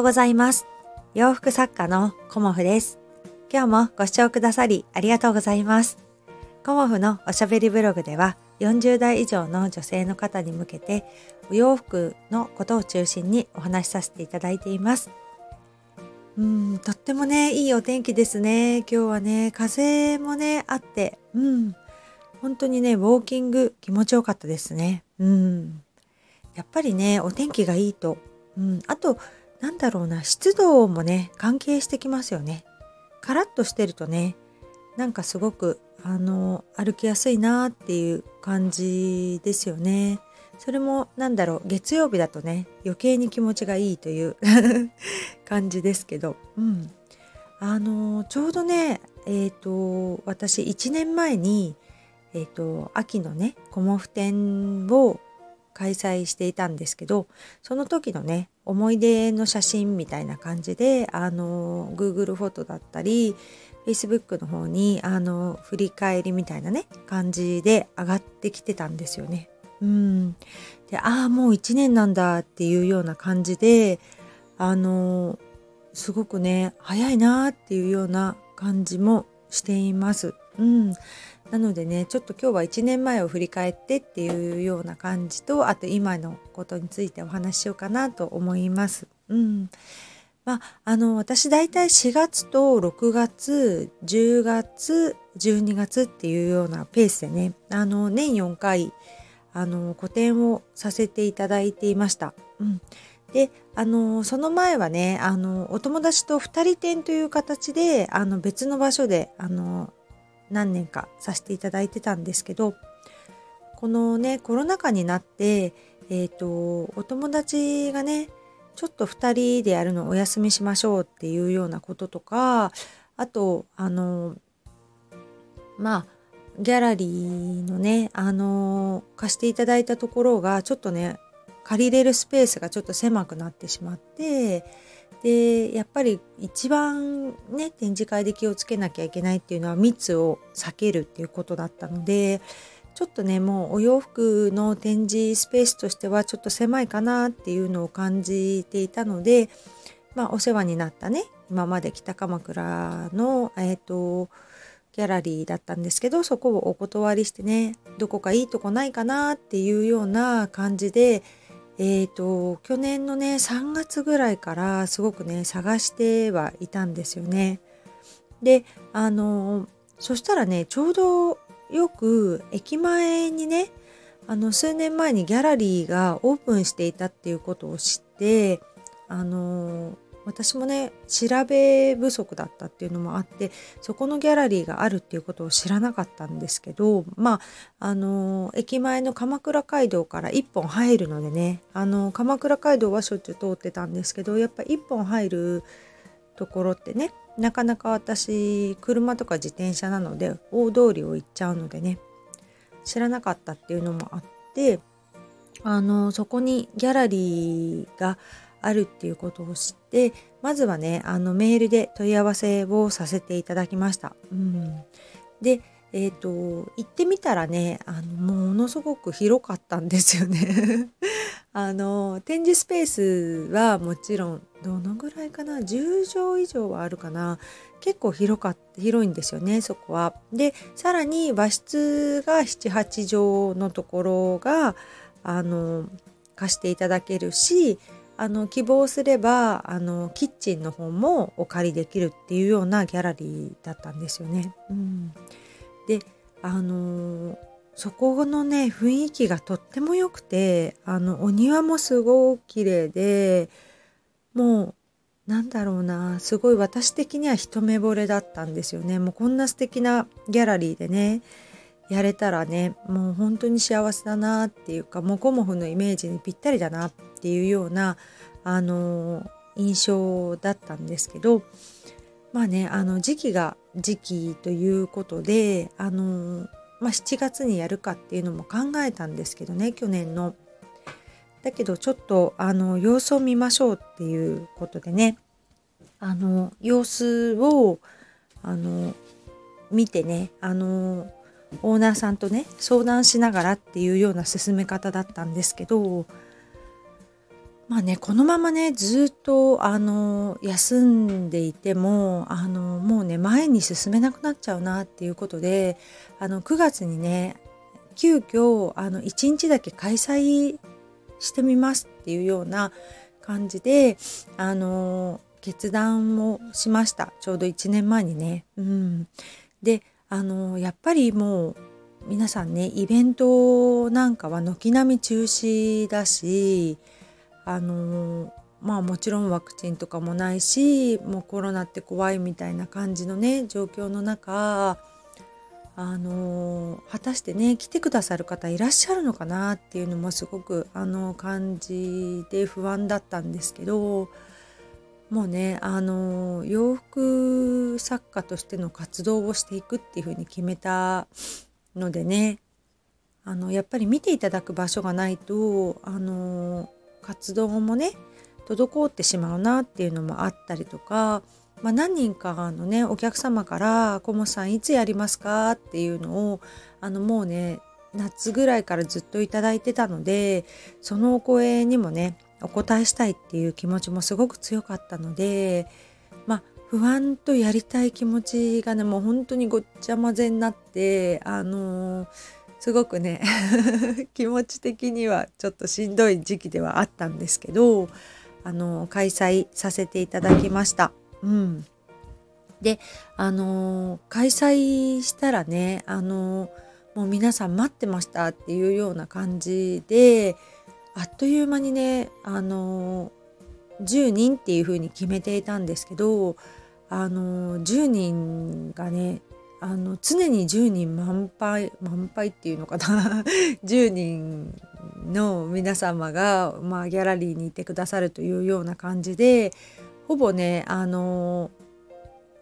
ようございます。洋服作家のコモフです。今日もご視聴くださりありがとうございます。コモフのおしゃべりブログでは40代以上の女性の方に向けてお洋服のことを中心にお話しさせていただいています。うん、とってもね、いいお天気ですね。今日はね、風もね、あって、うん、本当にね、ウォーキング気持ちよかったですね。うん。やっぱりね、お天気がいいと、うん、あと、なんだろうな、湿度もね、関係してきますよね。カラッとしてるとね、なんかすごく、あの、歩きやすいなっていう感じですよね。それもなんだろう月曜日だとね余計に気持ちがいいという 感じですけど、うん、あのちょうどねえっ、ー、と私1年前に、えーと、秋のねコモフ展を開催していたんですけどその時のね思い出の写真みたいな感じであの Google フォトだったり Facebook の方にあの振り返りみたいなね感じで上がってきてたんですよね。うん、でああもう1年なんだっていうような感じであのすごくね早いなっていうような感じもしています。うん、なのでねちょっと今日は1年前を振り返ってっていうような感じとあと今のことについてお話ししようかなと思います。うんまあ、あの私大体4月と6月10月12月っていうようなペースでねあの年4回あの個展をさせていただいていました。うん、であのその前はねあのお友達と2人展という形であの別の場所であの何年かさせていただいてたんですけどこのねコロナ禍になってえっ、ー、とお友達がねちょっと2人でやるのお休みしましょうっていうようなこととかあとあのまあギャラリーのね、あの、貸していただいたところがちょっとね、借りれるスペースがちょっと狭くなってしまって、で、やっぱり一番ね、展示会で気をつけなきゃいけないっていうのは密を避けるっていうことだったので、ちょっとね、もうお洋服の展示スペースとしてはちょっと狭いかなっていうのを感じていたので、まあお世話になったね、今まで北鎌倉の、えっ、ー、と、ギャラリーだったんですけどそこをお断りしてねどこかいいとこないかなっていうような感じでえーと、去年のね3月ぐらいからすごくね探してはいたんですよね。であのそしたらねちょうどよく駅前にねあの数年前にギャラリーがオープンしていたっていうことを知ってあの私もね調べ不足だったっていうのもあってそこのギャラリーがあるっていうことを知らなかったんですけどまああの駅前の鎌倉街道から1本入るのでねあの鎌倉街道はしょっちゅう通ってたんですけどやっぱ1本入るところってねなかなか私車とか自転車なので大通りを行っちゃうのでね知らなかったっていうのもあってあのそこにギャラリーがあるっていうことを知ってまずはねあのメールで問い合わせをさせていただきました。うん、でえーと、行ってみたらねあのものすごく広かったんですよね あの展示スペースはもちろんどのぐらいかな？10畳以上はあるかな？結構広か広いんですよねそこは。でさらに和室が78畳のところがあの貸していただけるしあの希望すればあのキッチンの方もお借りできるっていうようなギャラリーだったんですよね。うん、であのそこのね雰囲気がとっても良くてあのお庭もすごく綺麗でもうなんだろうなすごい私的には一目惚れだったんですよね。もうこんな素敵なギャラリーでねやれたらねもう本当に幸せだなっていうかもこもふのイメージにぴったりだなっていうようなあの印象だったんですけどまあねあの時期が時期ということであの、まあ、7月にやるかっていうのも考えたんですけどね去年の。だけどちょっとあの様子を見ましょうっていうことでねあの様子をあの見てねあのオーナーさんとね相談しながらっていうような進め方だったんですけどまあねこのままねずっとあの休んでいてもあのもうね前に進めなくなっちゃうなっていうことであの9月にね急遽あの1日だけ開催してみますっていうような感じであの決断をしましたちょうど1年前にね。うん、であのやっぱりもう皆さんねイベントなんかは軒並み中止だしあのまあもちろんワクチンとかもないしもうコロナって怖いみたいな感じのね状況の中あの果たしてね来てくださる方いらっしゃるのかなっていうのもすごくあの感じで不安だったんですけどもうねあの洋服作家としての活動をしていくっていうふうに決めたのでねあのやっぱり見ていただく場所がないとあの活動もね滞ってしまうなっていうのもあったりとか、まあ、何人かのねお客様から「コモさんいつやりますか?」っていうのをあのもうね夏ぐらいからずっと頂いてたのでそのお声にもねお答えしたいっていう気持ちもすごく強かったのでまあ不安とやりたい気持ちがねもう本当にごっちゃ混ぜになってあのーすごくね 気持ち的にはちょっとしんどい時期ではあったんですけどあの開催させていただきました。うん、であの開催したらねあのもう皆さん待ってましたっていうような感じであっという間にねあの10人っていう風に決めていたんですけどあの10人がねあの常に10人満杯満杯っていうのかな？10人の皆様が、まあ、ギャラリーにいてくださるというような感じでほぼねあの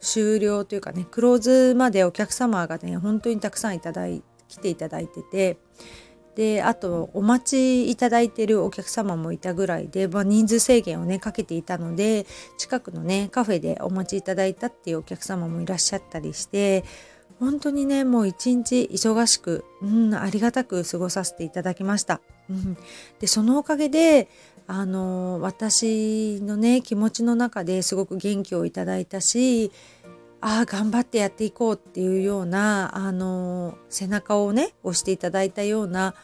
終了というかねクローズまでお客様がね本当にたくさんいただい来ていただいててであとお待ちいただいてるお客様もいたぐらいで、まあ、人数制限をねかけていたので近くのねカフェでお待ちいただいたっていうお客様もいらっしゃったりして本当にねもう一日忙しく、うん、ありがたく過ごさせていただきました。うん、でそのおかげであの私のね気持ちの中ですごく元気をいただいたしああ頑張ってやっていこうっていうようなあの背中をね押していただいたような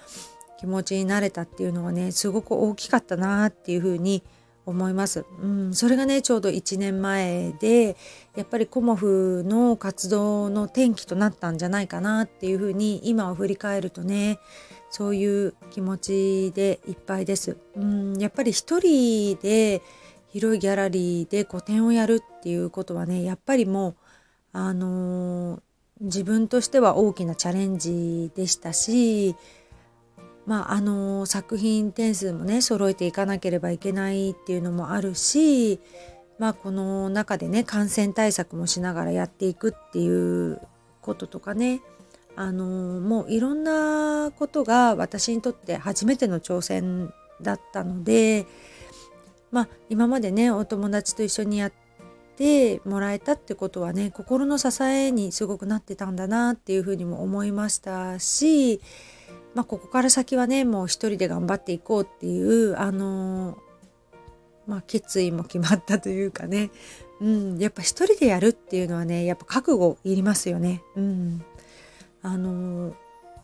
気持ちになれたっていうのはねすごく大きかったなっていうふうに思います。うん、それがねちょうど1年前でやっぱりコモフの活動の転機となったんじゃないかなっていうふうに今を振り返るとねそういう気持ちでいっぱいです。うん、やっぱり一人で広いギャラリーで個展をやるっていうことはねやっぱりもうあの自分としては大きなチャレンジでしたし、まあ、あの作品点数もね揃えていかなければいけないっていうのもあるし、まあ、この中でね感染対策もしながらやっていくっていうこととかねあのもういろんなことが私にとって初めての挑戦だったので、まあ、今までねお友達と一緒にやってもらえたってことはね心の支えにすごくなってたんだなっていうふうにも思いましたし、まあ、ここから先はねもう一人で頑張っていこうっていうあのまあ、決意も決まったというかね、うん、やっぱ一人でやるっていうのはねやっぱ覚悟いりますよね。うん、あの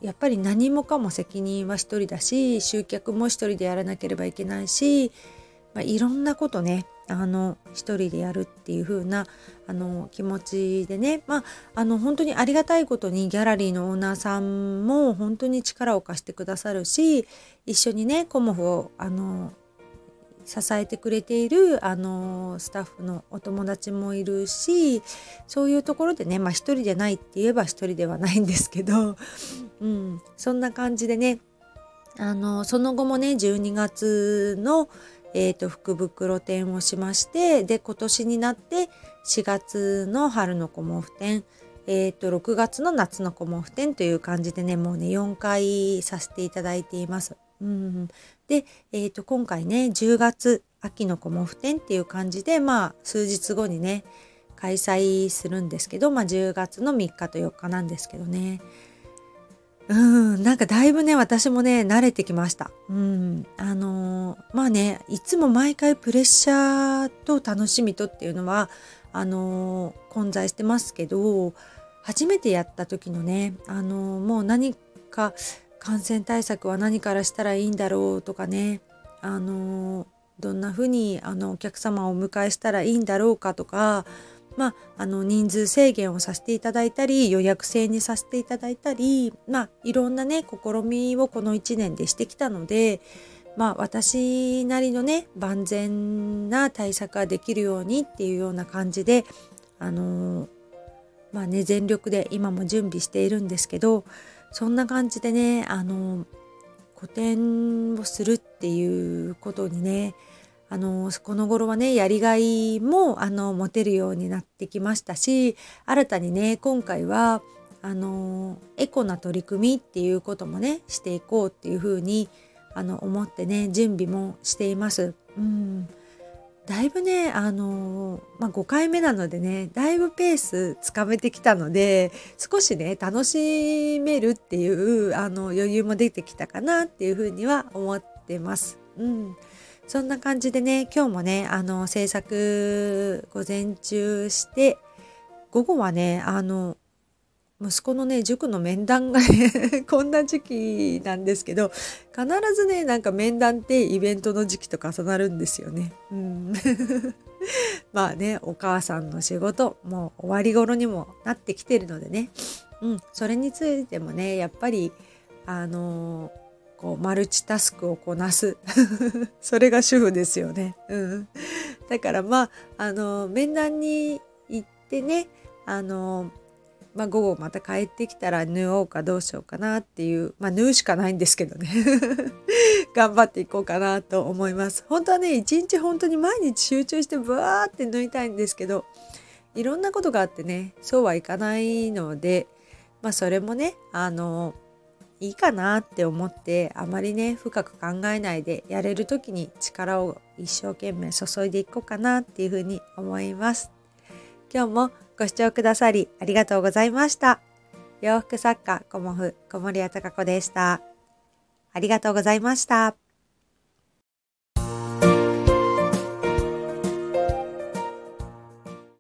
やっぱり何もかも責任は一人だし集客も一人でやらなければいけないし、まあ、いろんなことねあの一人でやるっていう風なあな気持ちでねまああの本当にありがたいことにギャラリーのオーナーさんも本当に力を貸してくださるし一緒にねコモフをあの支えてくれているあのスタッフのお友達もいるしそういうところでねまあ一人でないって言えば一人ではないんですけど、うん、そんな感じでねあのその後もね12月のえーと、福袋展をしましてで今年になって4月の春のコモフ展えーと、6月の夏のコモフ展という感じでねもうね4回させていただいています。うん、で、えーと、今回ね10月秋のコモフ展っていう感じでまあ数日後にね開催するんですけど、まあ、10月の3日と4日なんですけどねうん、なんかだいぶね、私もね、慣れてきました。うん、あのー、まあね、いつも毎回プレッシャーと楽しみとっていうのは、あのー、混在してますけど、初めてやった時のね、あのー、もう何か感染対策は何からしたらいいんだろうとかね、あのどんな風にあのお客様をお迎えしたらいいんだろうかとか、まあ、あの人数制限をさせていただいたり予約制にさせていただいたり、まあ、いろんなね試みをこの1年でしてきたので、まあ、私なりのね万全な対策ができるようにっていうような感じであのまあね全力で今も準備しているんですけどそんな感じでねあの個展をするっていうことにねあのこの頃はねやりがいもあの持てるようになってきましたし新たにね今回はあのエコな取り組みっていうこともねしていこうっていうふうにあの思ってね準備もしています。うんだいぶねあのまあ、5回目なのでねだいぶペースつかめてきたので少しね楽しめるっていうあの余裕も出てきたかなっていうふうには思ってます。うんそんな感じでね、今日もね、あの、制作午前中して、午後はね、あの、息子のね、塾の面談がね こんな時期なんですけど、必ずね、なんか面談ってイベントの時期と重なるんですよね。うん。まあね、お母さんの仕事、もう終わり頃にもなってきてるのでね、うん、それについてもね、やっぱり、あのーこうマルチタスクをこなす それが主婦ですよね。うん、だからまああの面談に行ってねあの、まあ、午後また帰ってきたら縫おうかどうしようかなっていうまあ縫うしかないんですけどね 頑張っていこうかなと思います。本当はね一日本当に毎日集中してブワーって縫いたいんですけどいろんなことがあってねそうはいかないのでまあそれもねあのいいかなって思ってあまりね深く考えないでやれる時に力を一生懸命注いでいこうかなっていうふうに思います。今日もご視聴くださりありがとうございました。洋服作家コモフ小森屋隆子でした。ありがとうございました。